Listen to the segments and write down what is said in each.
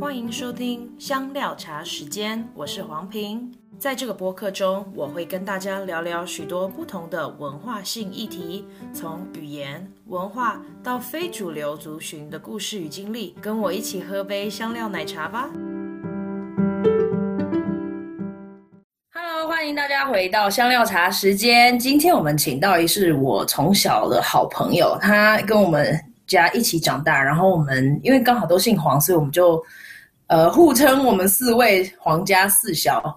欢迎收听香料茶时间，我是黄平。在这个播客中，我会跟大家聊聊许多不同的文化性议题，从语言、文化到非主流族群的故事与经历。跟我一起喝杯香料奶茶吧。Hello，欢迎大家回到香料茶时间。今天我们请到一是我从小的好朋友，他跟我们家一起长大，然后我们因为刚好都姓黄，所以我们就。呃，互称我们四位皇家四小，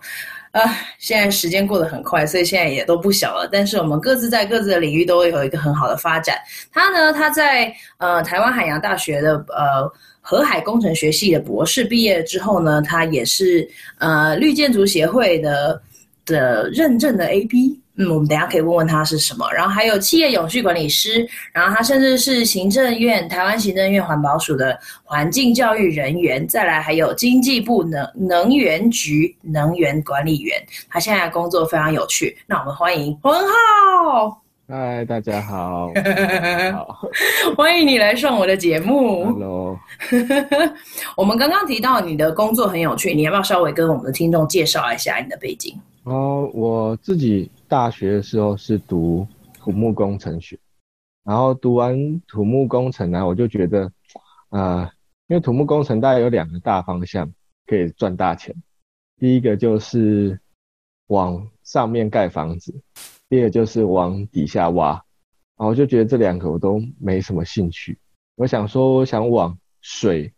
啊、现在时间过得很快，所以现在也都不小了。但是我们各自在各自的领域都会有一个很好的发展。他呢，他在呃台湾海洋大学的呃河海工程学系的博士毕业之后呢，他也是呃绿建筑协会的的认证的 AB。嗯，我们等一下可以问问他是什么。然后还有企业永续管理师，然后他甚至是行政院台湾行政院环保署的环境教育人员。再来还有经济部能能源局能源管理员。他现在工作非常有趣。那我们欢迎黄文浩。嗨，大家好。好，欢迎你来上我的节目。Hello。我们刚刚提到你的工作很有趣，你要不要稍微跟我们的听众介绍一下你的背景？哦，我自己。大学的时候是读土木工程学，然后读完土木工程呢，我就觉得，呃，因为土木工程大概有两个大方向可以赚大钱，第一个就是往上面盖房子，第二个就是往底下挖，然后我就觉得这两个我都没什么兴趣，我想说我想往水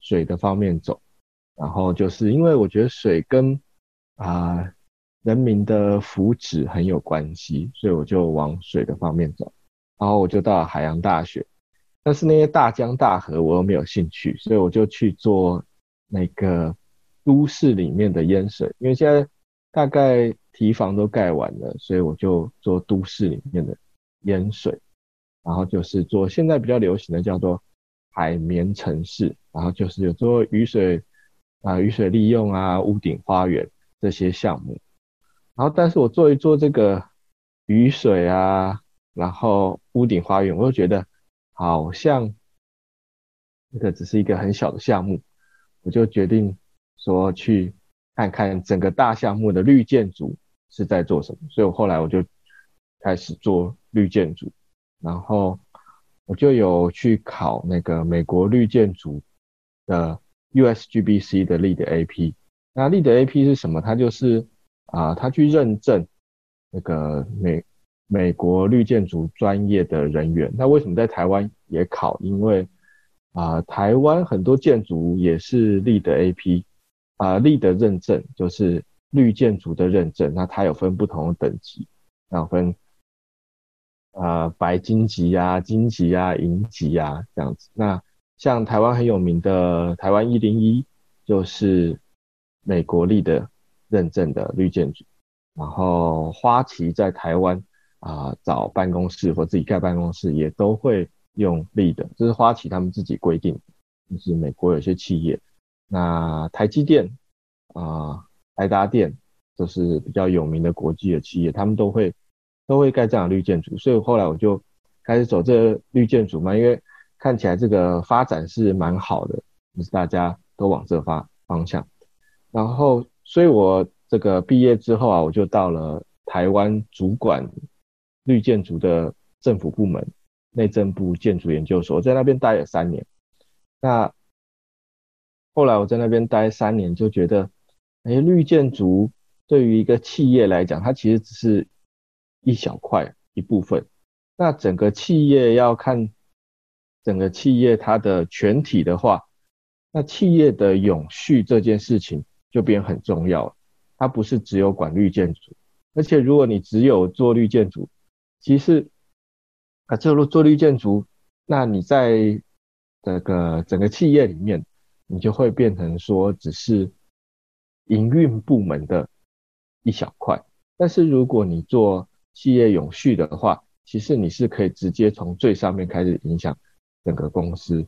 水的方面走，然后就是因为我觉得水跟啊。人民的福祉很有关系，所以我就往水的方面走，然后我就到了海洋大学，但是那些大江大河我又没有兴趣，所以我就去做那个都市里面的淹水，因为现在大概堤防都盖完了，所以我就做都市里面的淹水，然后就是做现在比较流行的叫做海绵城市，然后就是有做雨水啊、雨水利用啊、屋顶花园这些项目。然后，但是我做一做这个雨水啊，然后屋顶花园，我就觉得好像这个只是一个很小的项目，我就决定说去看看整个大项目的绿建筑是在做什么。所以我后来我就开始做绿建筑，然后我就有去考那个美国绿建筑的 USGBC 的 LEED AP。那 LEED AP 是什么？它就是。啊，他去认证那个美美国绿建筑专业的人员。那为什么在台湾也考？因为啊，台湾很多建筑也是立的 AP 啊立的认证就是绿建筑的认证。那它有分不同的等级，然后分啊白金级啊、金级啊、银级啊这样子。那像台湾很有名的台湾一零一，就是美国立的认证的绿建筑，然后花旗在台湾啊、找办公室或自己盖办公室也都会用 LEED，这是花旗他们自己规定，就是美国有些企业，那台积电啊、呃、台达电都是比较有名的国际的企业，他们都会都会盖这样的绿建筑，所以后来我就开始走这绿建筑嘛，因为看起来这个发展是蛮好的，就是大家都往这发方向，然后。所以我这个毕业之后啊，我就到了台湾主管绿建筑的政府部门内政部建筑研究所，在那边待了三年。那后来我在那边待三年，就觉得，哎，绿建筑对于一个企业来讲，它其实只是一小块一部分。那整个企业要看整个企业它的全体的话，那企业的永续这件事情。就变很重要了，它不是只有管绿建筑，而且如果你只有做绿建筑，其实啊，这如做绿建筑，那你在这个整个企业里面，你就会变成说只是营运部门的一小块。但是如果你做企业永续的话，其实你是可以直接从最上面开始影响整个公司。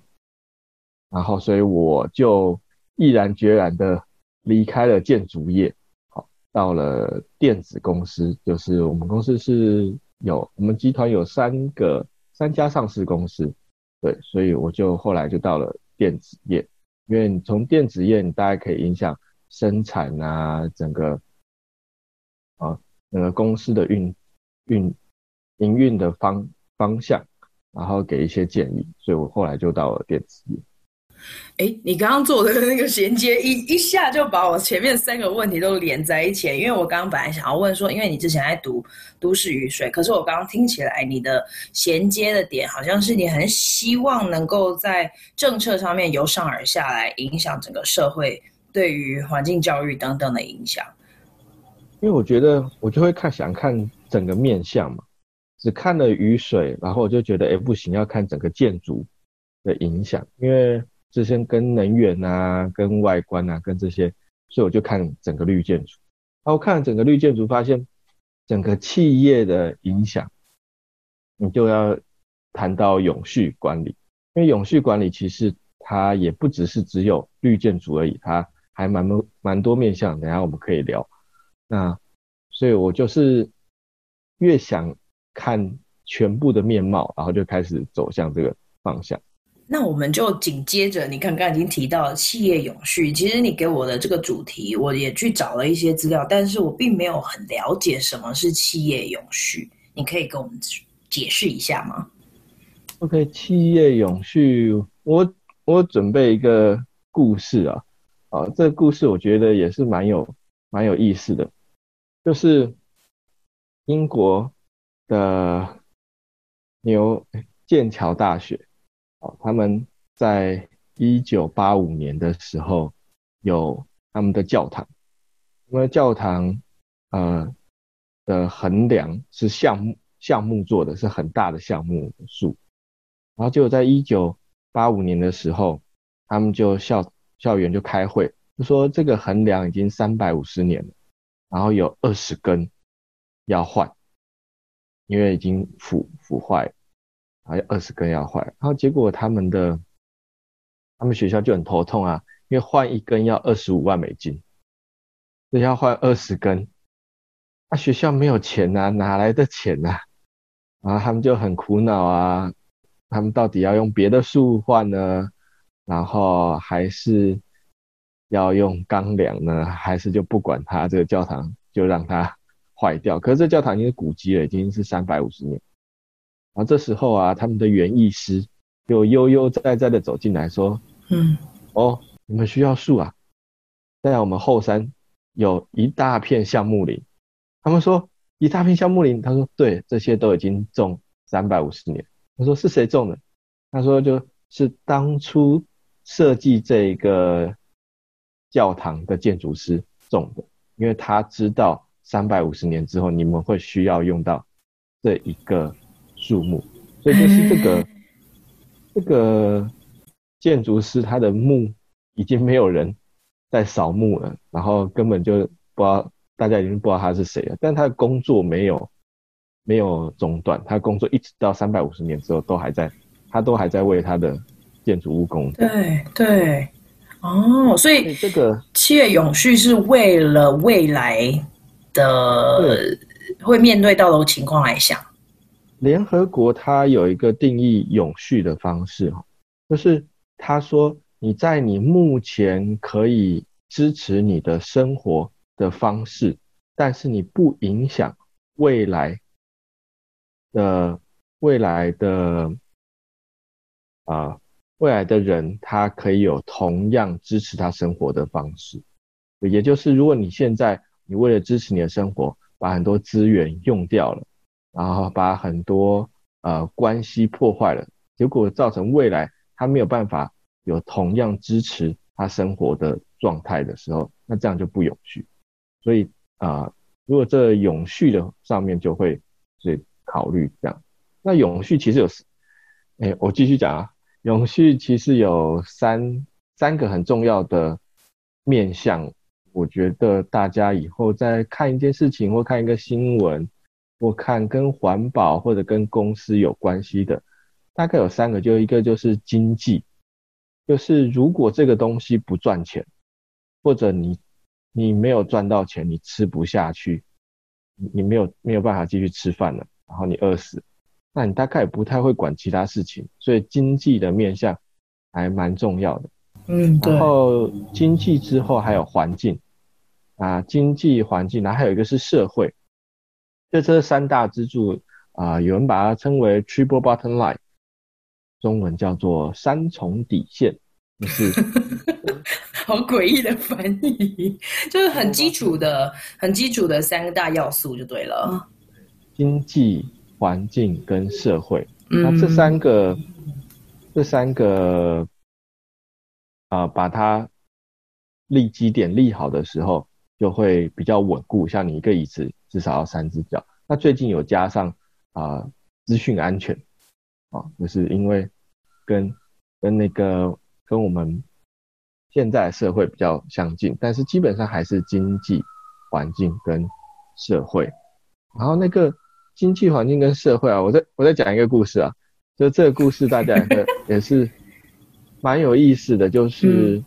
然后，所以我就毅然决然的。离开了建筑业，好，到了电子公司，就是我们公司是有我们集团有三个三家上市公司，对，所以我就后来就到了电子业，因为从电子业，你大概可以影响生产啊，整个啊整个公司的运运营运的方方向，然后给一些建议，所以我后来就到了电子业。哎，你刚刚做的那个衔接，一一下就把我前面三个问题都连在一起。因为我刚刚本来想要问说，因为你之前在读都市雨水，可是我刚刚听起来你的衔接的点，好像是你很希望能够在政策上面由上而下来影响整个社会对于环境教育等等的影响。因为我觉得我就会看想看整个面相嘛，只看了雨水，然后我就觉得哎不行，要看整个建筑的影响，因为。这些跟能源啊、跟外观啊、跟这些，所以我就看整个绿建筑。然后看整个绿建筑，发现整个企业的影响，你就要谈到永续管理。因为永续管理其实它也不只是只有绿建筑而已，它还蛮蛮多面向。等下我们可以聊。那所以我就是越想看全部的面貌，然后就开始走向这个方向。那我们就紧接着，你看刚刚已经提到了企业永续，其实你给我的这个主题，我也去找了一些资料，但是我并没有很了解什么是企业永续，你可以跟我们解释一下吗？OK，企业永续，我我准备一个故事啊，啊，这个故事我觉得也是蛮有蛮有意思的，就是英国的牛剑桥大学。他们在一九八五年的时候有他们的教堂，因为教堂呃的横梁是橡木橡木做的，是很大的橡木树。然后就在一九八五年的时候，他们就校校园就开会，就说这个横梁已经三百五十年了，然后有二十根要换，因为已经腐腐坏了。还有二十根要换，然后结果他们的他们学校就很头痛啊，因为换一根要二十五万美金，所以要换二十根，那、啊、学校没有钱啊，哪来的钱啊？然后他们就很苦恼啊，他们到底要用别的树换呢，然后还是要用钢梁呢，还是就不管它这个教堂就让它坏掉？可是这教堂已经是古迹了，已经是三百五十年。然后这时候啊，他们的园艺师就悠悠哉哉的走进来说：“嗯，哦，你们需要树啊，在我们后山有一大片橡木林。”他们说：“一大片橡木林。”他说：“对，这些都已经种三百五十年。”他说：“是谁种的？”他说：“就是当初设计这个教堂的建筑师种的，因为他知道三百五十年之后你们会需要用到这一个。”树木，所以就是这个这个建筑师，他的墓已经没有人在扫墓了，然后根本就不知道，大家已经不知道他是谁了。但他的工作没有没有中断，他的工作一直到三百五十年之后都还在，他都还在为他的建筑物工作。对对，哦，所以这个企业永续是为了未来的会面对到的情况来想。联合国它有一个定义永续的方式，就是他说你在你目前可以支持你的生活的方式，但是你不影响未来的未来的啊、未来的人，他可以有同样支持他生活的方式。也就是如果你现在你为了支持你的生活，把很多资源用掉了。然后把很多呃关系破坏了，结果造成未来他没有办法有同样支持他生活的状态的时候，那这样就不永续。所以啊、如果这永续的上面就会去考虑这样。那永续其实有，哎，我继续讲啊，永续其实有三三个很重要的面向，我觉得大家以后在看一件事情或看一个新闻。我看跟环保或者跟公司有关系的，大概有三个，就一个就是经济，就是如果这个东西不赚钱，或者你你没有赚到钱，你吃不下去，你没有没有办法继续吃饭了，然后你饿死，那你大概也不太会管其他事情，所以经济的面向还蛮重要的。嗯，然后经济之后还有环境啊，经济环境，然后还有一个是社会，这这三大支柱啊，有人把它称为 triple bottom line，中文叫做三重底线，就是 好诡异的翻译，就是很基础的、很基础的三个大要素就对了，经济、环境跟社会，那这三个、嗯、这三个。啊、呃，把它立基点立好的时候，就会比较稳固。像你一个椅子至少要三只脚。那最近有加上啊，呃、资讯安全啊、呃，就是因为跟跟那个跟我们现在社会比较相近，但是基本上还是经济环境跟社会。然后那个经济环境跟社会啊，我再我再讲一个故事啊，就这个故事大家也 也是。蛮有意思的，就是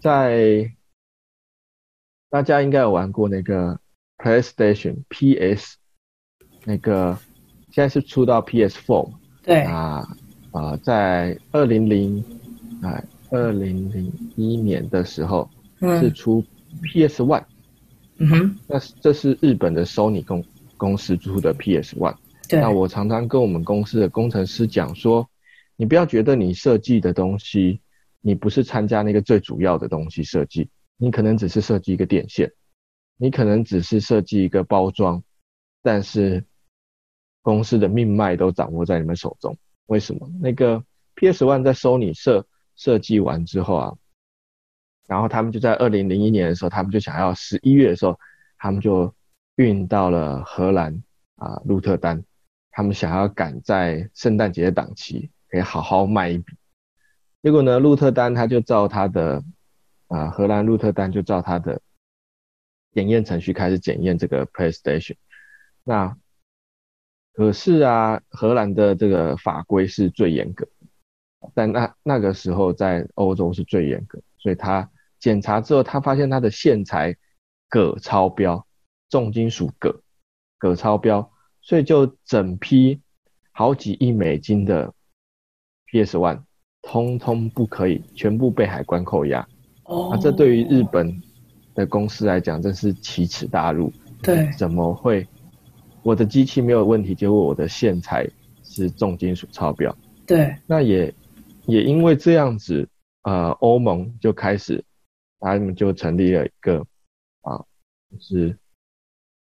在大家应该有玩过那个 PlayStation PS，那个现在是出到 PS4，对。啊啊，在二零零啊二零零一年的时候是出 PS One，嗯哼，那这是日本的 Sony 公公司出的 PS One，对，那我常常跟我们公司的工程师讲说。你不要觉得你设计的东西，你不是参加那个最主要的东西设计，你可能只是设计一个电线，你可能只是设计一个包装，但是公司的命脉都掌握在你们手中。为什么？那个 PS One 在收你设设计完之后啊，然后他们就在二零零一年的时候，他们就想要十一月的时候，他们就运到了荷兰啊鹿特丹，他们想要赶在圣诞节档期。可以好好卖一笔，结果呢，鹿特丹他就照他的啊、荷兰鹿特丹就照他的检验程序开始检验这个 PlayStation。那可是啊，荷兰的这个法规是最严格，但那那个时候在欧洲是最严格，所以他检查之后，他发现他的线材铬超标，重金属铬铬超标，所以就整批好几亿美金的。PS One 通通不可以，全部被海关扣押。哦、oh. 啊，那这对于日本的公司来讲，真是奇耻大辱。对，怎么会？我的机器没有问题，结果我的线材是重金属超标。对，那也也因为这样子，呃，欧盟就开始，他们就成立了一个啊，就是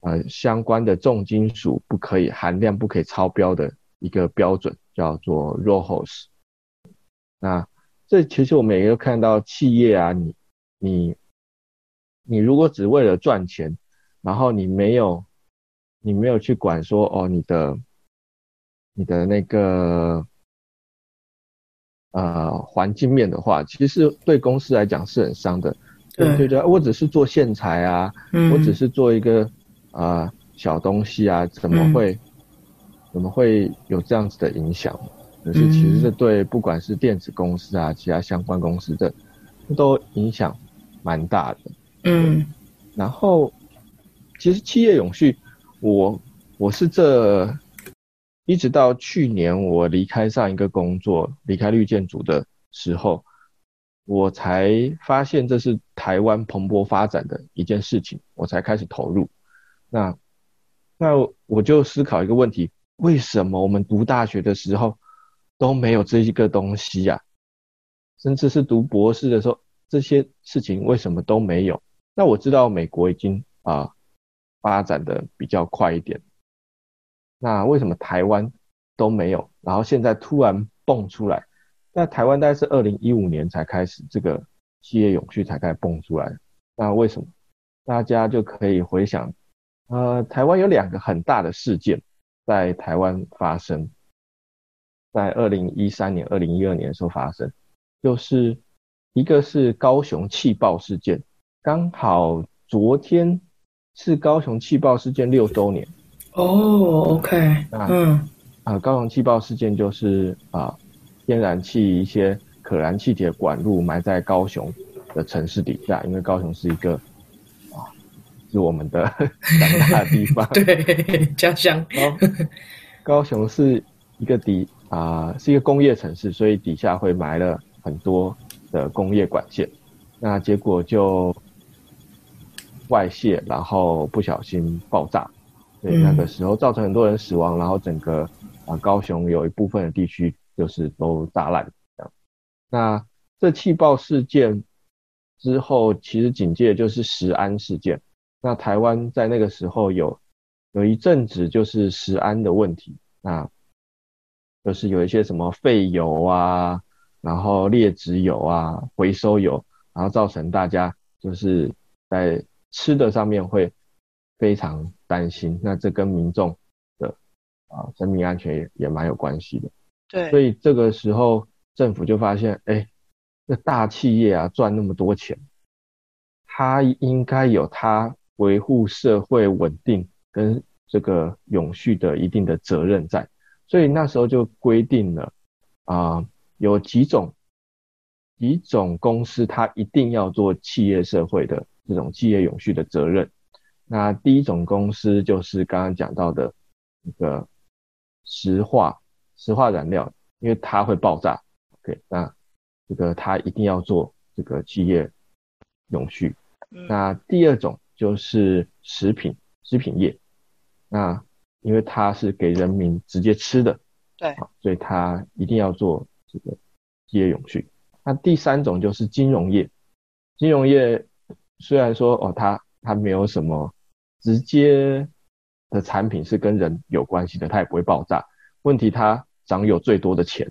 呃相关的重金属不可以含量不可以超标的一个标准。叫做 RoHS，那这其实我们也有看到企业啊，你你你如果只为了赚钱，然后你没有你没有去管说哦你的你的那个呃环境面的话，其实对公司来讲是很伤的。对对对，我只是做线材啊，嗯、我只是做一个啊、呃、小东西啊，怎么会？嗯怎么会有这样子的影响？就是其实这对不管是电子公司啊，其他相关公司的，都影响蛮大的。嗯，然后其实企业永续，我我是这一直到去年我离开上一个工作，离开绿建筑的时候，我才发现这是台湾蓬勃发展的一件事情，我才开始投入。那那我就思考一个问题。为什么我们读大学的时候都没有这一个东西呀？甚至是读博士的时候，这些事情为什么都没有？那我知道美国已经啊发展的比较快一点，那为什么台湾都没有？然后现在突然蹦出来，那台湾大概是二零一五年才开始这个企业永续才开始蹦出来，那为什么？大家就可以回想，呃，台湾有两个很大的事件。在台湾发生，在二零一三年、二零一二年的时候发生，就是一个是高雄气爆事件，刚好昨天是高雄气爆事件六周年。哦，OK，那嗯，啊，高雄气爆事件就是啊，天然气一些可燃气体的管路埋在高雄的城市底下，因为高雄是一个。是我们的 长大的地方，对，家乡。高雄是一个底啊、呃，是一个工业城市，所以底下会埋了很多的工业管线，那结果就外泄，然后不小心爆炸，对那个时候造成很多人死亡，然后整个啊高雄有一部分的地区就是都炸烂这样。那这气爆事件之后，其实紧接着就是石安事件。那台湾在那个时候有有一阵子就是食安的问题，那就是有一些什么废油啊，然后劣质油啊，回收油，然后造成大家就是在吃的上面会非常担心。那这跟民众的啊生命安全也也蛮有关系的。对，所以这个时候政府就发现，哎，那大企业啊赚那么多钱，他应该有他。维护社会稳定跟这个永续的一定的责任在，所以那时候就规定了啊、呃，有几种几种公司它一定要做企业社会的这种企业永续的责任。那第一种公司就是刚刚讲到的一个石化石化燃料，因为它会爆炸，OK，那这个它一定要做这个企业永续。那第二种。就是食品食品业，那因为它是给人民直接吃的，对，所以它一定要做这个企业永续。那第三种就是金融业，金融业虽然说哦，它它没有什么直接的产品是跟人有关系的，它也不会爆炸。问题它掌有最多的钱，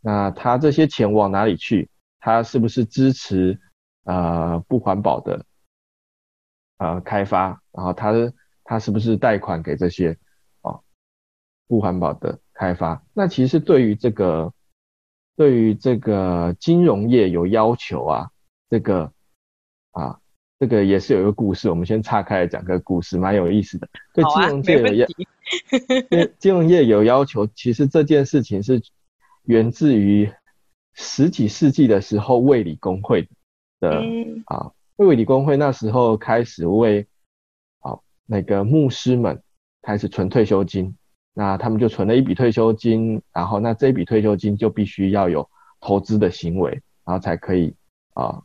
那它这些钱往哪里去？它是不是支持呃不环保的？呃，开发，然后他他是不是贷款给这些哦不环保的开发？那其实对于这个对于这个金融业有要求啊，这个啊这个也是有一个故事，我们先岔开来讲个故事，蛮有意思的。对金融界有要，对金融业有要求，其实这件事情是源自于十几世纪的时候卫理公会的啊。卫理公会那时候开始为啊那个牧师们开始存退休金，那他们就存了一笔退休金，然后那这笔退休金就必须要有投资的行为，然后才可以啊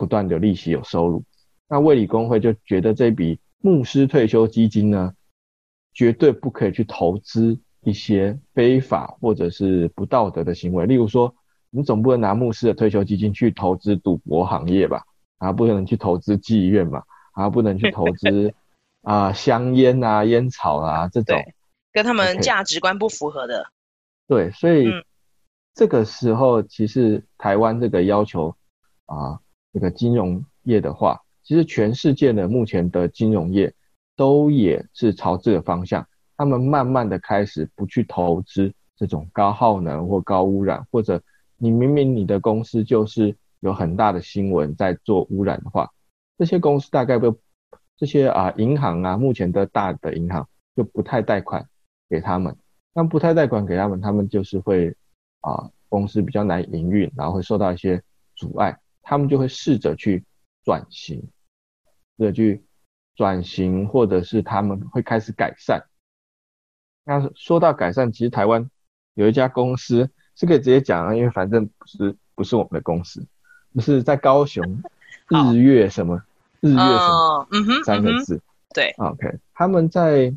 不断的利息有收入。那卫理公会就觉得这笔牧师退休基金呢，绝对不可以去投资一些非法或者是不道德的行为，例如说，你总不能拿牧师的退休基金去投资赌博行业吧？啊，不能去投资妓院嘛，啊，不能去投资 啊香烟啊烟草啊这种，跟他们价值观不符合的。对，所以这个时候其实台湾这个要求啊，这个金融业的话，其实全世界的目前的金融业都也是朝这个方向，他们慢慢的开始不去投资这种高耗能或高污染，或者你明明你的公司就是。有很大的新闻在做污染的话，这些公司大概不，这些啊银行啊，目前的大的银行就不太贷款给他们。那不太贷款给他们，他们就是会啊公司比较难营运，然后会受到一些阻碍，他们就会试着去转型，试着去转型，或者是他们会开始改善。那说到改善，其实台湾有一家公司是可以直接讲啊，因为反正不是不是我们的公司。就是在高雄，日月什么，日月什么，三个字，对，OK，他们在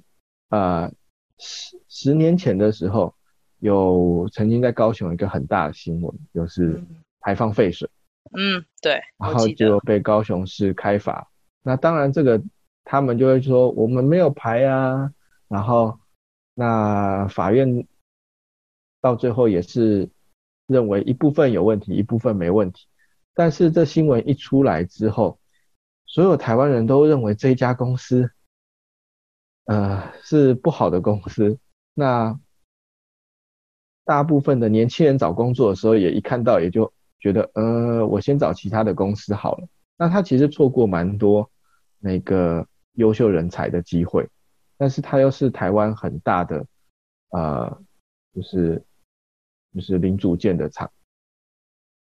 呃十十年前的时候，有曾经在高雄一个很大的新闻，就是排放废水，嗯，对，然后就被高雄市开罚。那当然这个他们就会说我们没有牌啊，然后那法院到最后也是认为一部分有问题，一部分没问题。但是这新闻一出来之后，所有台湾人都认为这一家公司，呃，是不好的公司。那大部分的年轻人找工作的时候，也一看到也就觉得，呃，我先找其他的公司好了。那他其实错过蛮多那个优秀人才的机会，但是他又是台湾很大的，呃，就是就是零组件的厂，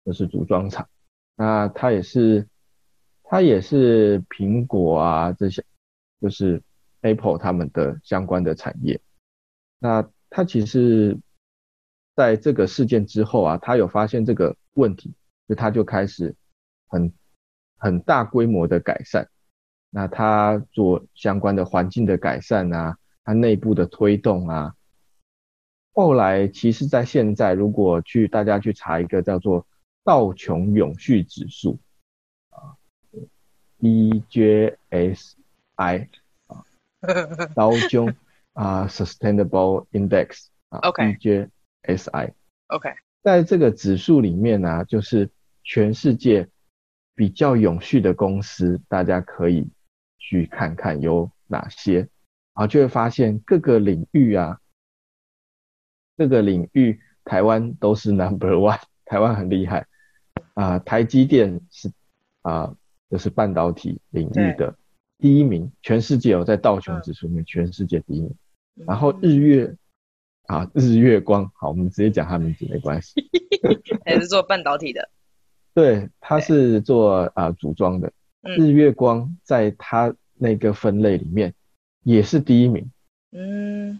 就是组装厂。那它也是，它也是苹果啊这些，就是 Apple 他们的相关的产业。那它其实在这个事件之后啊，他有发现这个问题，就他就开始很很大规模的改善。那他做相关的环境的改善啊，他内部的推动啊，后来其实，在现在如果去大家去查一个叫做道琼永续指数啊，DJSI 啊，道琼 啊 Sustainable Index 啊，DJSI，OK，在这个指数里面呢，就是全世界比较永续的公司，大家可以。去看看有哪些，然后就会发现各个领域啊，各个领域台湾都是 number one，台湾很厉害。啊、呃，台积电是啊、呃，就是半导体领域的第一名，全世界有在道琼指数里面全世界第一名。然后日月啊，日月光，好，我们直接讲他名字没关系，也是做半导体的，对，他是做啊、呃、组装的。日月光在他那个分类里面也是第一名，嗯，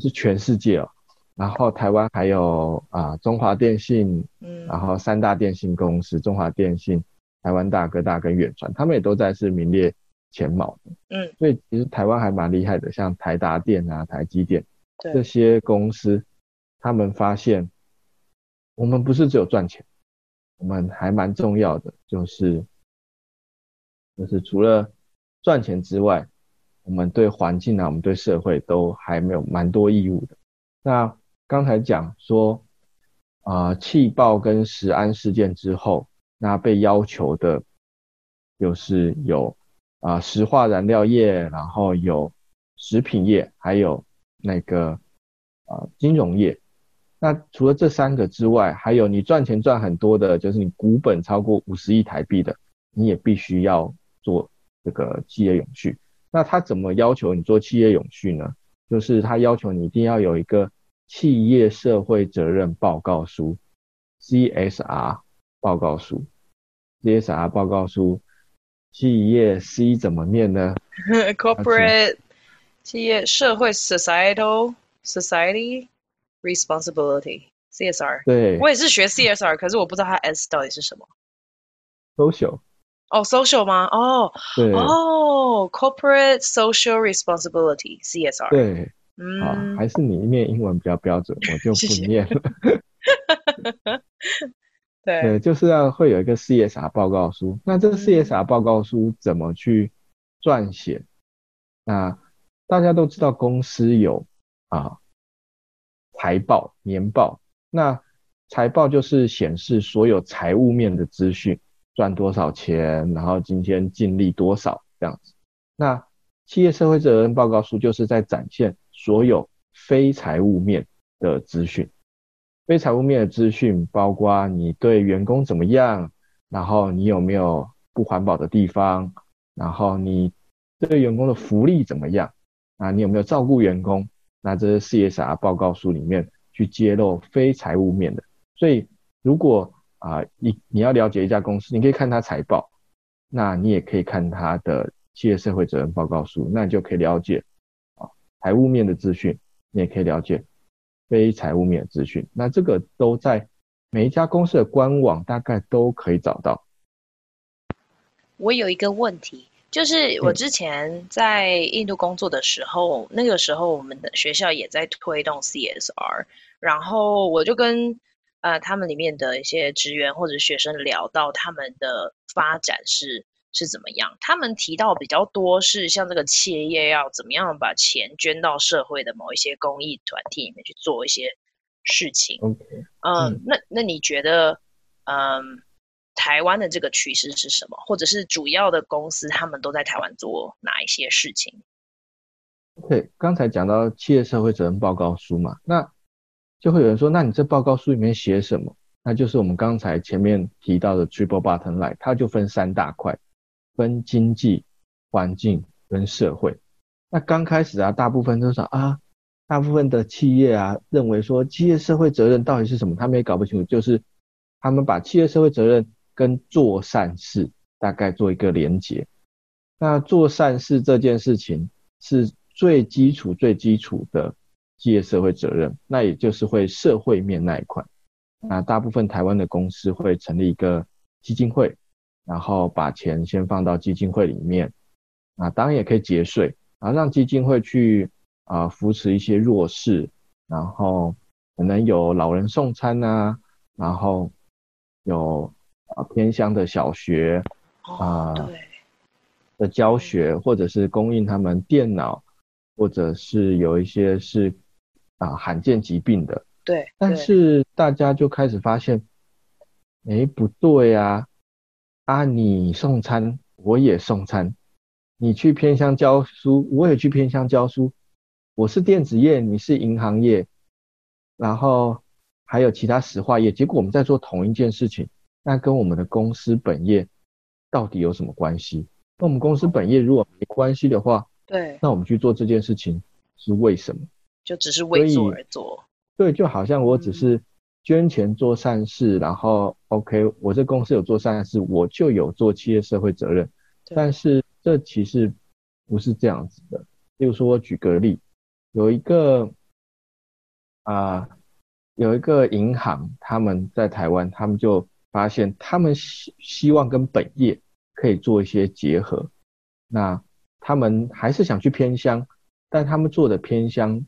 是全世界哦。然后台湾还有啊、呃、中华电信，嗯，然后三大电信公司，中华电信、台湾大哥大跟远传，他们也都在是名列前茅的，嗯。所以其实台湾还蛮厉害的，像台达电啊、台积电这些公司，他们发现我们不是只有赚钱，我们还蛮重要的，就是。就是除了赚钱之外，我们对环境啊，我们对社会都还没有蛮多义务的。那刚才讲说，啊、气爆跟食安事件之后，那被要求的，就是有啊、石化燃料业，然后有食品业，还有那个啊、呃，金融业。那除了这三个之外，还有你赚钱赚很多的，就是你股本超过五十亿台币的，你也必须要。做这个企业永续，那他怎么要求你做企业永续呢？就是他要求你一定要有一个企业社会责任报告书 （CSR 报告书）。CSR 报告书，企业 C 怎么念呢？Corporate 企业社会 （Societal Society Responsibility, CSR）。对，我也是学 CSR，可是我不知道它 S 到底是什么。Social。哦、oh,，social 吗？哦，对，哦，corporate social responsibility，CSR。对，嗯，啊，还是你念英文比较标准，我就不念了。对，对，就是要会有一个 CSR 报告书。那这个 CSR 报告书怎么去撰写？那大家都知道，公司有啊财报、年报。那财报就是显示所有财务面的资讯。赚多少钱，然后今天净利多少这样子。那企业社会责任报告书就是在展现所有非财务面的资讯。非财务面的资讯包括你对员工怎么样，然后你有没有不环保的地方，然后你对员工的福利怎么样，啊，你有没有照顾员工？那这是 CSR 报告书里面去揭露非财务面的。所以如果啊，你你要了解一家公司，你可以看它财报，那你也可以看它的企业社会责任报告书，那你就可以了解啊财务面的资讯，你也可以了解非财务面的资讯。那这个都在每一家公司的官网大概都可以找到。我有一个问题，就是我之前在印度工作的时候，嗯、那个时候我们的学校也在推动 CSR，然后我就跟。呃，他们里面的一些职员或者学生聊到他们的发展是是怎么样，他们提到比较多是像这个企业要怎么样把钱捐到社会的某一些公益团体里面去做一些事情。嗯，那那你觉得，嗯，台湾的这个趋势是什么？或者是主要的公司他们都在台湾做哪一些事情？OK，刚才讲到企业社会责任报告书嘛，那。就会有人说，那你这报告书里面写什么？那就是我们刚才前面提到的 Triple Bottom Line，它就分三大块，分经济、环境跟社会。那刚开始啊，大部分都是啊，大部分的企业啊，认为说企业社会责任到底是什么？他们也搞不清楚，就是他们把企业社会责任跟做善事大概做一个连结。那做善事这件事情是最基础、最基础的。企业社会责任，那也就是会社会面那一块。那大部分台湾的公司会成立一个基金会，然后把钱先放到基金会里面，啊，当然也可以节税，然后让基金会去啊、扶持一些弱势，然后可能有老人送餐啊，然后有啊偏乡的小学啊、呃、的教学，或者是供应他们电脑，或者是有一些是啊罕见疾病的。对，但是大家就开始发现，哎，不对啊！啊，你送餐，我也送餐；你去偏乡教书，我也去偏乡教书。我是电子业，你是银行业，然后还有其他石化业，结果我们在做同一件事情，那跟我们的公司本业到底有什么关系？那我们公司本业如果没关系的话，对，那我们去做这件事情是为什么？就只是为做而做。对，就好像我只是捐钱做善事，嗯、然后 OK，我这公司有做善事，我就有做企业社会责任。但是这其实不是这样子的。例如说，我举个例，有一个啊、呃，有一个银行，他们在台湾，他们就发现他们希希望跟本业可以做一些结合。那他们还是想去偏乡，但他们做的偏乡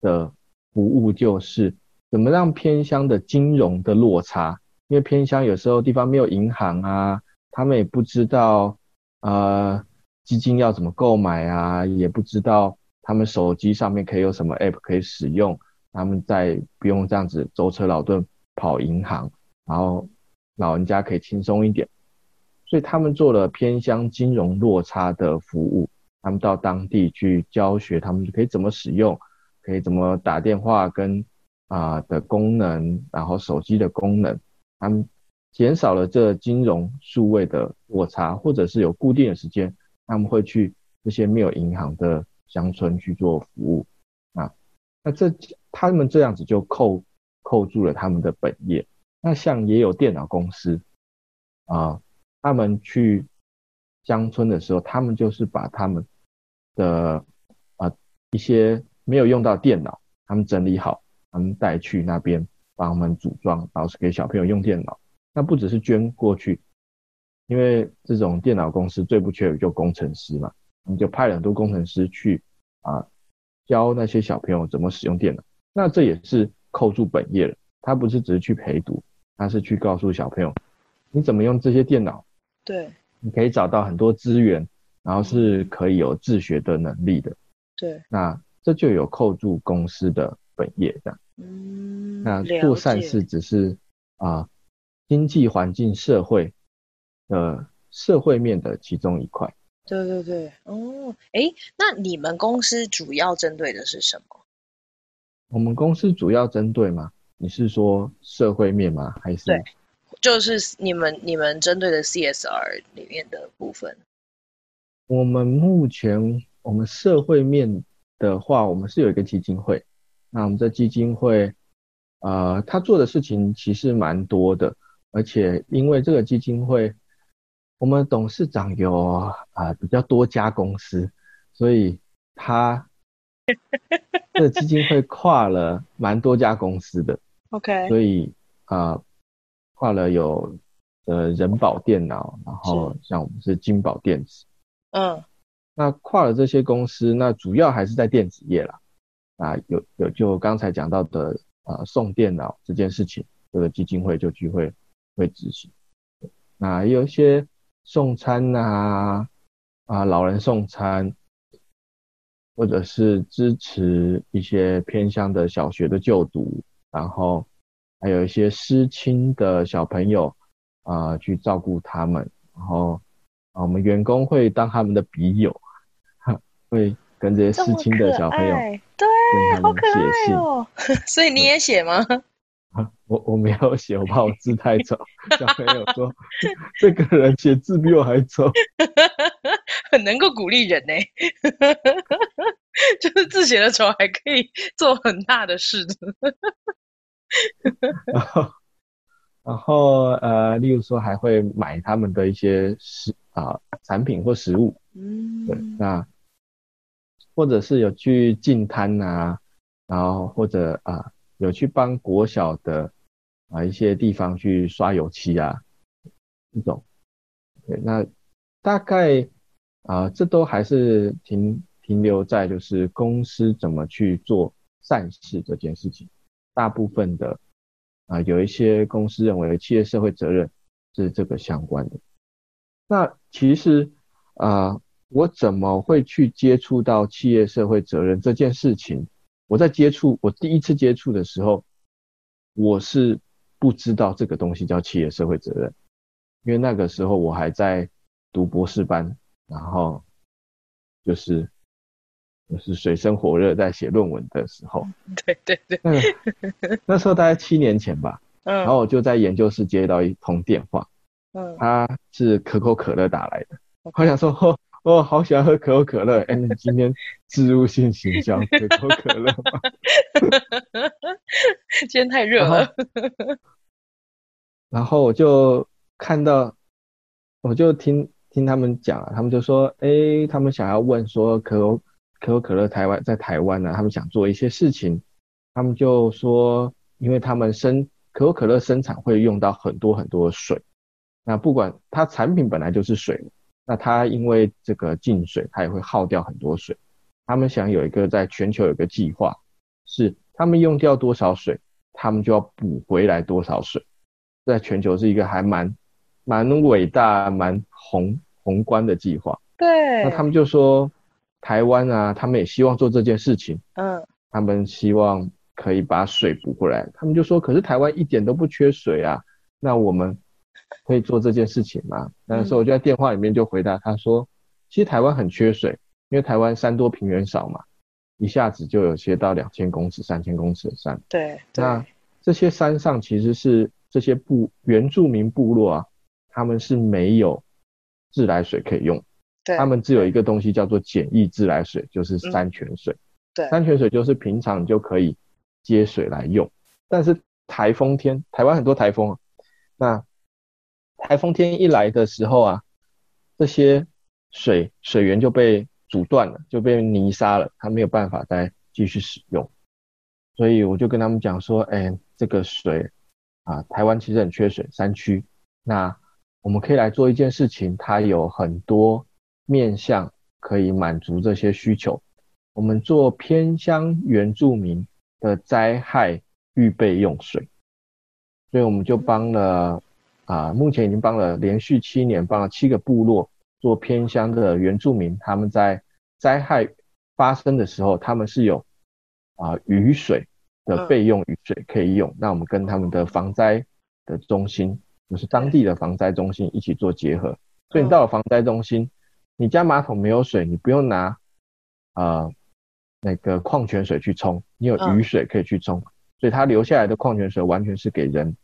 的。服务就是怎么让偏乡的金融的落差，因为偏乡有时候地方没有银行啊，他们也不知道呃基金要怎么购买啊，也不知道他们手机上面可以有什么 app 可以使用，他们在不用这样子舟车劳顿跑银行，然后老人家可以轻松一点，所以他们做了偏乡金融落差的服务，他们到当地去教学，他们可以怎么使用。可以怎么打电话跟啊、的功能，然后手机的功能，他们减少了这金融数位的落差，或者是有固定的时间，他们会去这些没有银行的乡村去做服务啊。那这他们这样子就扣扣住了他们的本业。那像也有电脑公司啊，他们去乡村的时候，他们就是把他们的啊一些。没有用到电脑，他们整理好，他们带去那边帮他们组装，然后是给小朋友用电脑。那不只是捐过去，因为这种电脑公司最不缺的就工程师嘛，我们就派很多工程师去啊教那些小朋友怎么使用电脑。那这也是扣住本业了，他不是只是去陪读，他是去告诉小朋友你怎么用这些电脑。对，你可以找到很多资源，然后是可以有自学的能力的。对，那。这就有扣住公司的本业这样，嗯，那做善事只是啊、呃，经济环境社会的社会面的其中一块。对对对，哦，哎，那你们公司主要针对的是什么？我们公司主要针对吗？你是说社会面吗？还是？对，就是你们你们针对的 CSR 里面的部分。我们目前我们社会面。的话，我们是有一个基金会，那我们这基金会，呃，他做的事情其实蛮多的，而且因为这个基金会，我们董事长有啊、呃、比较多家公司，所以他 这基金会跨了蛮多家公司的，OK，所以啊、呃、跨了有呃人保电脑，然后像我们是金宝电子，嗯。那跨了这些公司，那主要还是在电子业啦。啊，有有就刚才讲到的啊，送电脑这件事情，这个基金会就聚会会执行。那有一些送餐啊，啊，老人送餐，或者是支持一些偏乡的小学的就读，然后还有一些失亲的小朋友啊，去照顾他们，然后。啊，我们员工会当他们的笔友，会跟这些失亲的小朋友，对，好可爱哦。所以你也写吗？我我没有写，我怕我字太丑。小朋友说，这个人写字比我还丑，很能够鼓励人呢。就是字写的丑，还可以做很大的事。然后，然后呃，例如说还会买他们的一些食。啊，产品或食物，嗯，对，那或者是有去进摊啊，然后或者啊有去帮国小的啊一些地方去刷油漆啊这种。对，那大概啊这都还是停停留在就是公司怎么去做善事这件事情。大部分的啊有一些公司认为企业社会责任是这个相关的。那其实啊。我怎么会去接触到企业社会责任这件事情？我在接触，我第一次接触的时候，我是不知道这个东西叫企业社会责任，因为那个时候我还在读博士班，然后就是就是水深火热在写论文的时候。对对对，那，那时候大概七年前吧，嗯，然后我就在研究室接到一通电话，嗯，他是可口可乐打来的，我想说。哦我、哦、好喜欢喝可口可乐，哎、欸，你今天植入性行销可口可乐吗？今天太热了然。然后我就看到，我就听听他们讲，他们就说，哎、欸，他们想要问说可口可口可乐台湾在台湾呢，他们想做一些事情，他们就说，因为他们生可口可乐生产会用到很多很多水，那不管它产品本来就是水。那它因为这个进水，它也会耗掉很多水。他们想有一个在全球有一个计划，是他们用掉多少水，他们就要补回来多少水。在全球是一个还蛮蛮伟大、蛮宏宏观的计划。对。那他们就说，台湾啊，他们也希望做这件事情。嗯。他们希望可以把水补回来。他们就说，可是台湾一点都不缺水啊。那我们。可以做这件事情吗？那时候我就在电话里面就回答他说，其实台湾很缺水，因为台湾山多平原少嘛，一下子就有些到两千公尺、三千公尺的山。对。那这些山上其实是这些部原住民部落啊，他们是没有自来水可以用。对。他们只有一个东西叫做简易自来水，就是山泉水。对。山泉水就是平常你就可以接水来用，但是台风天，台湾很多台风啊，那。台风天一来的时候啊，这些水水源就被阻断了，就被泥沙了，它没有办法再继续使用。所以我就跟他们讲说，哎、欸，这个水啊，台湾其实很缺水，山区，那我们可以来做一件事情，它有很多面向可以满足这些需求。我们做偏乡原住民的灾害预备用水，所以我们就帮了。啊，目前已经帮了连续七年，帮了七个部落做偏乡的原住民，他们在灾害发生的时候，他们是有啊雨水的备用雨水可以用。那我们跟他们的防灾的中心，就是当地的防灾中心一起做结合。所以你到了防灾中心，你家马桶没有水，你不用拿呃那个矿泉水去冲，你有雨水可以去冲，所以它留下来的矿泉水完全是给人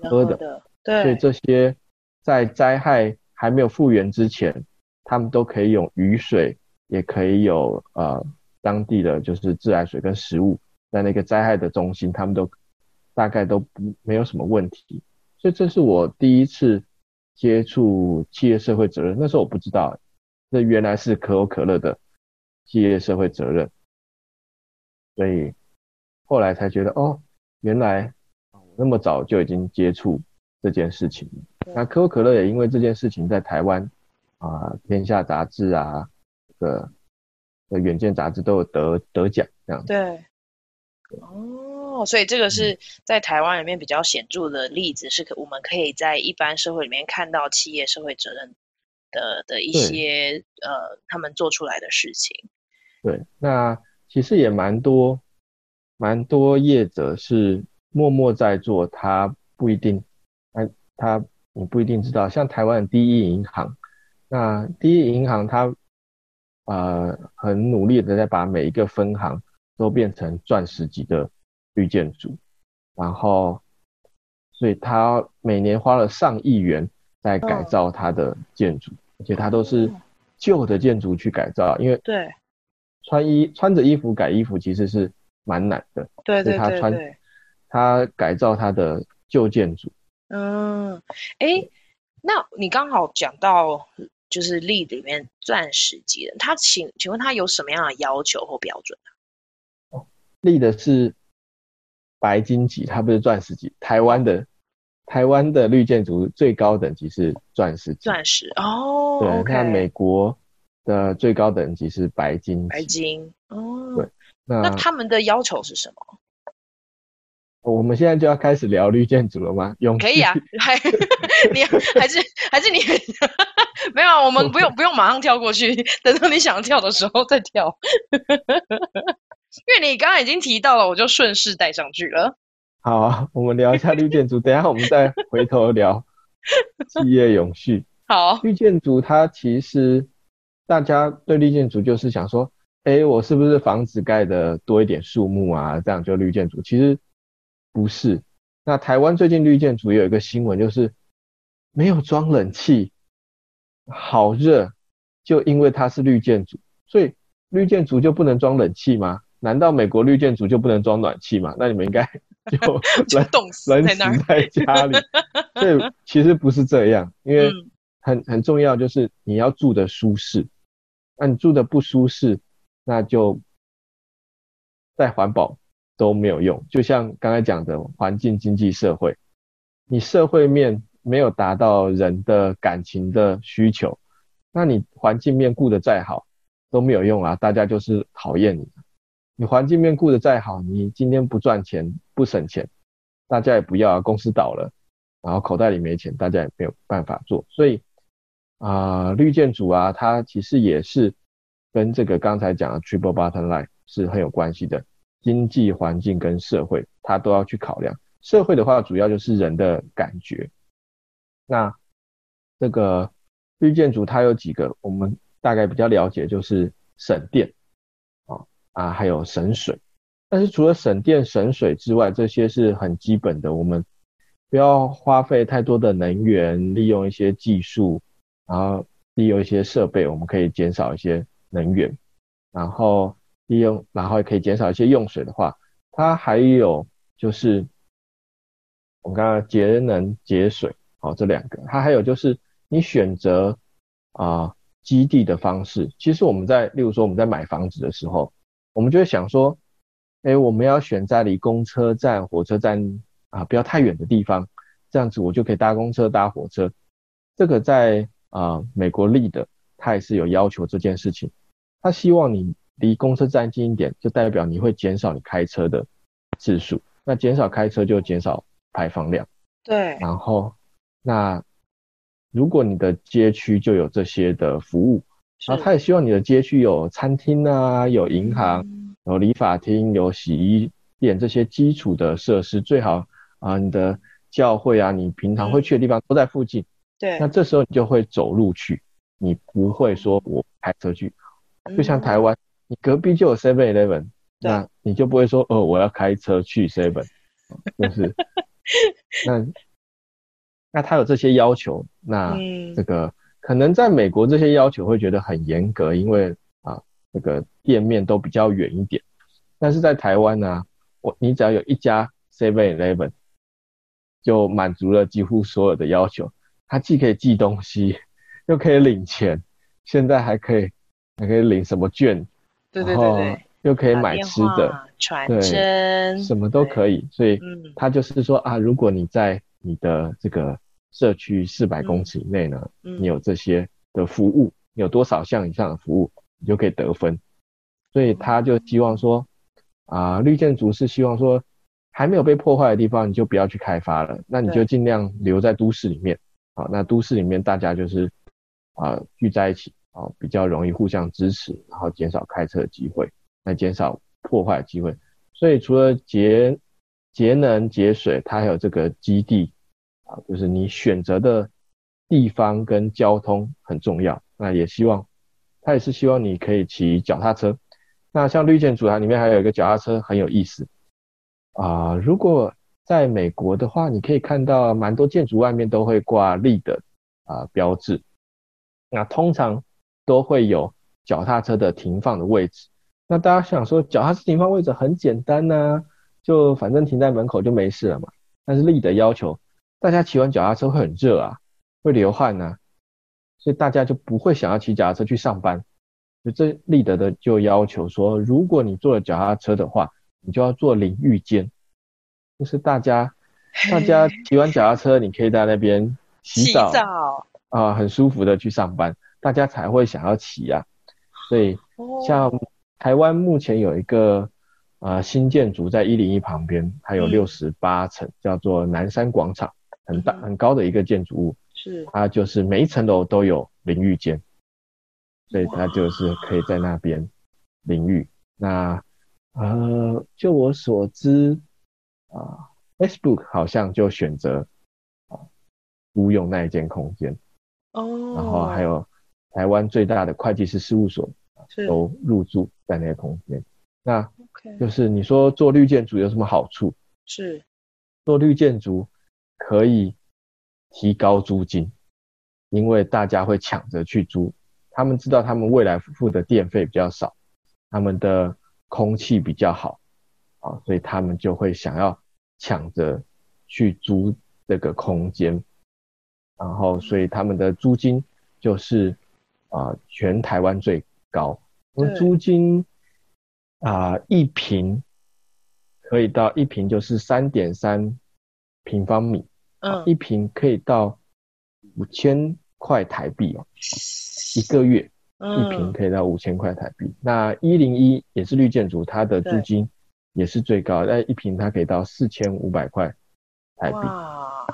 喝的。对，所以这些在灾害还没有复原之前，他们都可以用雨水，也可以有呃当地的就是自来水跟食物，在那个灾害的中心，他们都大概都不没有什么问题。所以这是我第一次接触企业社会责任，那时候我不知道，这原来是可口可乐的企业社会责任，所以后来才觉得哦，原来我那么早就已经接触。这件事情，那可口可乐也因为这件事情在台湾啊，呃《天下杂志》啊，这个的《远见》杂志都有得得奖这样。对，哦，所以这个是在台湾里面比较显著的例子，嗯、是可我们可以在一般社会里面看到企业社会责任的的一些呃他们做出来的事情。对，那其实也蛮多蛮多业者是默默在做，他不一定。他他你不一定知道，像台湾的第一银行，那第一银行它呃很努力的在把每一个分行都变成钻石级的绿建筑，然后所以他每年花了上亿元在改造它的建筑，而且它都是旧的建筑去改造，因为对穿衣穿着衣服改衣服其实是蛮难的，对对对，他穿他改造他的旧建筑。嗯，哎，那你刚好讲到就是 LEED 里面钻石级的，他请请问他有什么样的要求或标准哦，LEED 是白金级，它不是钻石级。台湾的台湾的绿建筑最高等级是钻石级，钻石哦，对，okay、美国的最高等级是白金，白金哦，对，那那他们的要求是什么？我们现在就要开始聊绿建筑了吗？用可以啊，还 你还是还是你 没有，我们不用不用马上跳过去，等到你想跳的时候再跳。因为你刚刚已经提到了，我就顺势带上去了。好啊，我们聊一下绿建筑，等一下我们再回头聊 企业永续。好，绿建筑它其实大家对绿建筑就是想说，哎，我是不是房子盖的多一点树木啊，这样就绿建筑？其实。不是，那台湾最近绿建筑有一个新闻，就是没有装冷气，好热，就因为它是绿建筑，所以绿建筑就不能装冷气吗？难道美国绿建筑就不能装暖气吗？那你们应该 就冷冻死在那儿，在家里。所以其实不是这样，因为很很重要，就是你要住的舒适。那你住的不舒适，那就再环保。都没有用，就像刚才讲的环境、经济、社会，你社会面没有达到人的感情的需求，那你环境面顾得再好都没有用啊！大家就是讨厌你。你环境面顾得再好，你今天不赚钱、不省钱，大家也不要啊。公司倒了，然后口袋里没钱，大家也没有办法做。所以啊、呃，绿建筑啊，它其实也是跟这个刚才讲的 Triple Bottom Line 是很有关系的。经济环境跟社会，它都要去考量。社会的话，主要就是人的感觉。那这个绿建筑它有几个，我们大概比较了解，就是省电啊，还有省水。但是除了省电省水之外，这些是很基本的。我们不要花费太多的能源，利用一些技术，然后利用一些设备，我们可以减少一些能源，然后。利用，然后也可以减少一些用水的话，它还有就是我们刚刚节能节水，好，这两个，它还有就是你选择啊、基地的方式。其实我们在，例如说我们在买房子的时候，我们就会想说，哎，我们要选在离公车站、火车站啊、呃、不要太远的地方，这样子我就可以搭公车、搭火车。这个在啊、呃、美国 LEED，它也是有要求这件事情，他希望你。离公车站近一点，就代表你会减少你开车的次数。那减少开车就减少排放量。对。然后，那如果你的街区就有这些的服务，然后他也希望你的街区有餐厅啊，有银行，嗯、有理发厅，有洗衣店这些基础的设施，最好啊，你的教会啊，你平常会去的地方都在附近。嗯、对。那这时候你就会走路去，你不会说我开车去，就像台湾。你隔壁就有 Seven Eleven，那你就不会说哦，我要开车去 Seven，就是 那那他有这些要求，那这个、嗯、可能在美国这些要求会觉得很严格，因为啊这个店面都比较远一点，但是在台湾呢、啊，我你只要有一家 Seven Eleven，就满足了几乎所有的要求，它既可以寄东西，又可以领钱，现在还可以还可以领什么券？对对对对，又可以买吃的，对，什么都可以。所以它就是说啊，如果你在你的这个社区四百公尺以内呢，嗯，你有这些的服务，你有多少项以上的服务，你就可以得分。所以他就希望说啊，绿建筑是希望说还没有被破坏的地方，你就不要去开发了，那你就尽量留在都市里面。好，那都市里面大家就是啊聚在一起。啊，比较容易互相支持，然后减少开车的机会，来减少破坏的机会。所以除了节节能节水，它还有这个基地就是你选择的地方跟交通很重要。那也希望，他也是希望你可以骑脚踏车。那像绿建筑它里面还有一个脚踏车很有意思啊。如果在美国的话，你可以看到蛮多建筑外面都会挂 LEED 的啊标志。那通常。都会有脚踏车的停放的位置。那大家想说，脚踏车停放位置很简单呐、就反正停在门口就没事了嘛。但是 LEED 的要求，大家骑完脚踏车会很热啊，会流汗呐、啊，所以大家就不会想要骑脚踏车去上班。就这 LEED 的就要求说，如果你坐了脚踏车的话，你就要做淋浴间，就是大家大家骑完脚踏车，你可以在那边洗澡，洗澡。啊、呃，很舒服的去上班，大家才会想要骑啊。所以像台湾目前有一个呃新建筑在一零一旁边，它有六十八层，叫做南山广场，很大很高的一个建筑物。是，它就是每一层楼都有淋浴间，所以它就是可以在那边淋浴。那呃，就我所知啊、呃、，Facebook 好像就选择啊租用那一间空间哦，然后还有台湾最大的会计师事务所都入住在那个空间。那就是你说做绿建筑有什么好处？是做绿建筑可以。提高租金，因为大家会抢着去租，他们知道他们未来付的电费比较少，他们的空气比较好，啊，所以他们就会想要抢着去租这个空间，然后所以他们的租金就是啊全台湾最高，因为租金啊一平可以到一平就是三点三平方米。嗯，一平可以到五千块台币哦，一个月，一平可以到五千块台币。那一零一也是绿建筑，它的租金也是最高，但一平它可以到四千五百块台币。哇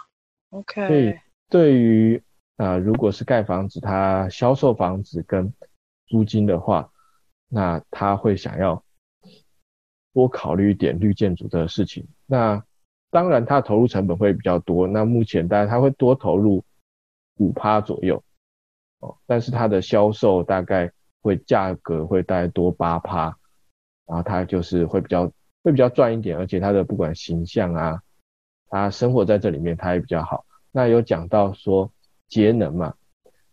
，OK。所以对于啊、呃，如果是盖房子，它销售房子跟租金的话，那他会想要多考虑一点绿建筑的事情。那当然，它的投入成本会比较多。那目前大概它会多投入五趴左右哦，但是它的销售大概会价格会大概多八趴，然后它就是会比较会比较赚一点，而且它的不管形象啊，它生活在这里面它也比较好。那有讲到说节能嘛，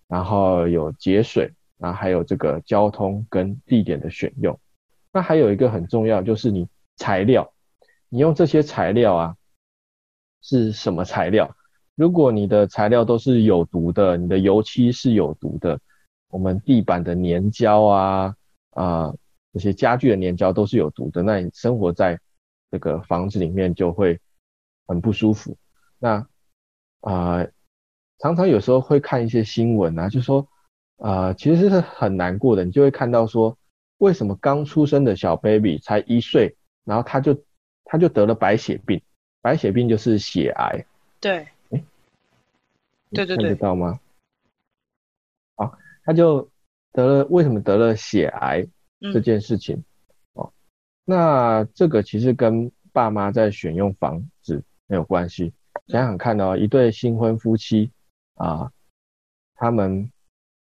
然后有节水，然后还有这个交通跟地点的选用。那还有一个很重要就是你材料，你用这些材料啊。是什么材料？如果你的材料都是有毒的，你的油漆是有毒的，我们地板的粘胶啊啊，这些家具的粘胶都是有毒的，那你生活在这个房子里面就会很不舒服。那啊，常常有时候会看一些新闻啊，就说啊，其实是很难过的，你就会看到说，为什么刚出生的小 baby 才一岁，然后他就他就得了白血病。白血病就是血癌，对，哎，对对对，看得到吗？好，他就得了，为什么得了血癌这件事情？嗯、哦，那这个其实跟爸妈在选用房子没有关系。想想看哦，一对新婚夫妻啊，他们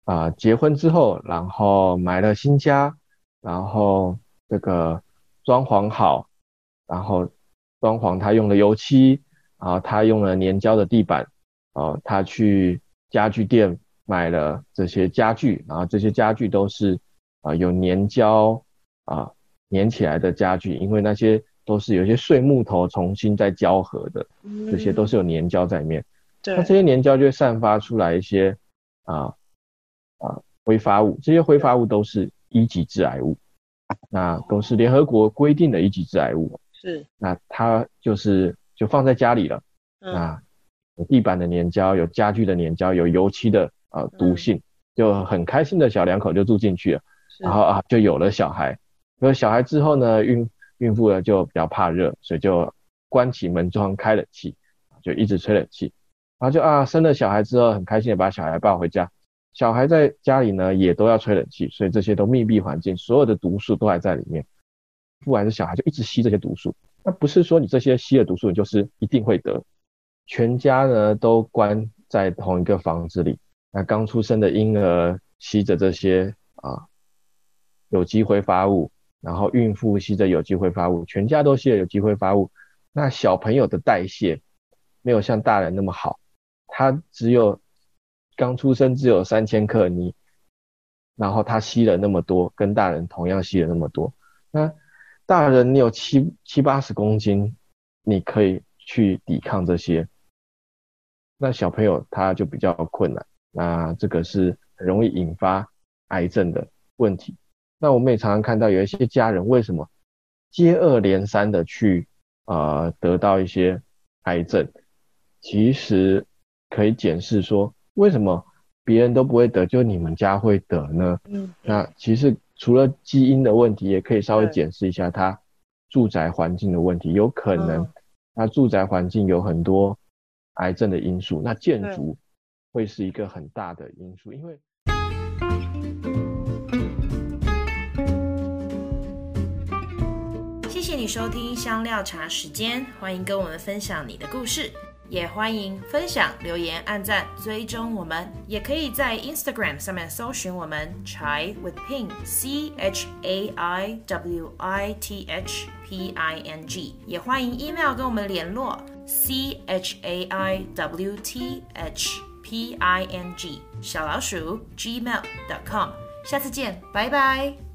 啊结婚之后，然后买了新家，然后这个装潢好，然后。装潢，他用了油漆，啊，他用了粘胶的地板，啊，他去家具店买了这些家具，然后这些家具都是啊有粘胶啊粘起来的家具，因为那些都是有些碎木头重新再胶合的，这些都是有粘胶在里面。对，那这些粘胶就会散发出来一些啊啊挥发物，这些挥发物都是一级致癌物，那都是联合国规定的一级致癌物。是，那它就是就放在家里了。嗯，那有地板的粘胶，有家具的粘胶，有油漆的呃毒性，就很开心的小两口就住进去了。然后啊，就有了小孩。有了小孩之后呢，孕孕妇呢就比较怕热，所以就关起门窗开冷气，就一直吹冷气。然后就啊，生了小孩之后，很开心的把小孩抱回家。小孩在家里呢也都要吹冷气，所以这些都密闭环境，所有的毒素都还在里面。不管是小孩就一直吸这些毒素，那不是说你这些吸了毒素，你就是一定会得。全家呢都关在同一个房子里，那刚出生的婴儿吸着这些啊有机挥发物，然后孕妇吸着有机挥发物，全家都吸了有机挥发物。那小朋友的代谢没有像大人那么好，他只有刚出生只有三千克，你然后他吸了那么多，跟大人同样吸了那么多，那。大人，你有七七八十公斤，你可以去抵抗这些。那小朋友他就比较困难，那这个是很容易引发癌症的问题。那我们也常常看到有一些家人为什么接二连三的去呃得到一些癌症，其实可以检视说，为什么别人都不会得，就你们家会得呢？嗯，那其实除了基因的问题，也可以稍微检视一下他住宅环境的问题，有可能他住宅环境有很多癌症的因素，那建筑会是一个很大的因素，因为。谢谢你收听香料茶时间，欢迎跟我们分享你的故事，也欢迎分享、留言、按赞、追踪我们，也可以在 Instagram 上面搜寻我们 Chai with Ping C H A I W I T H P I N G，也欢迎 email 跟我们联络 C H A I W T H P I N G 小老鼠 gmail.com，下次见，拜拜。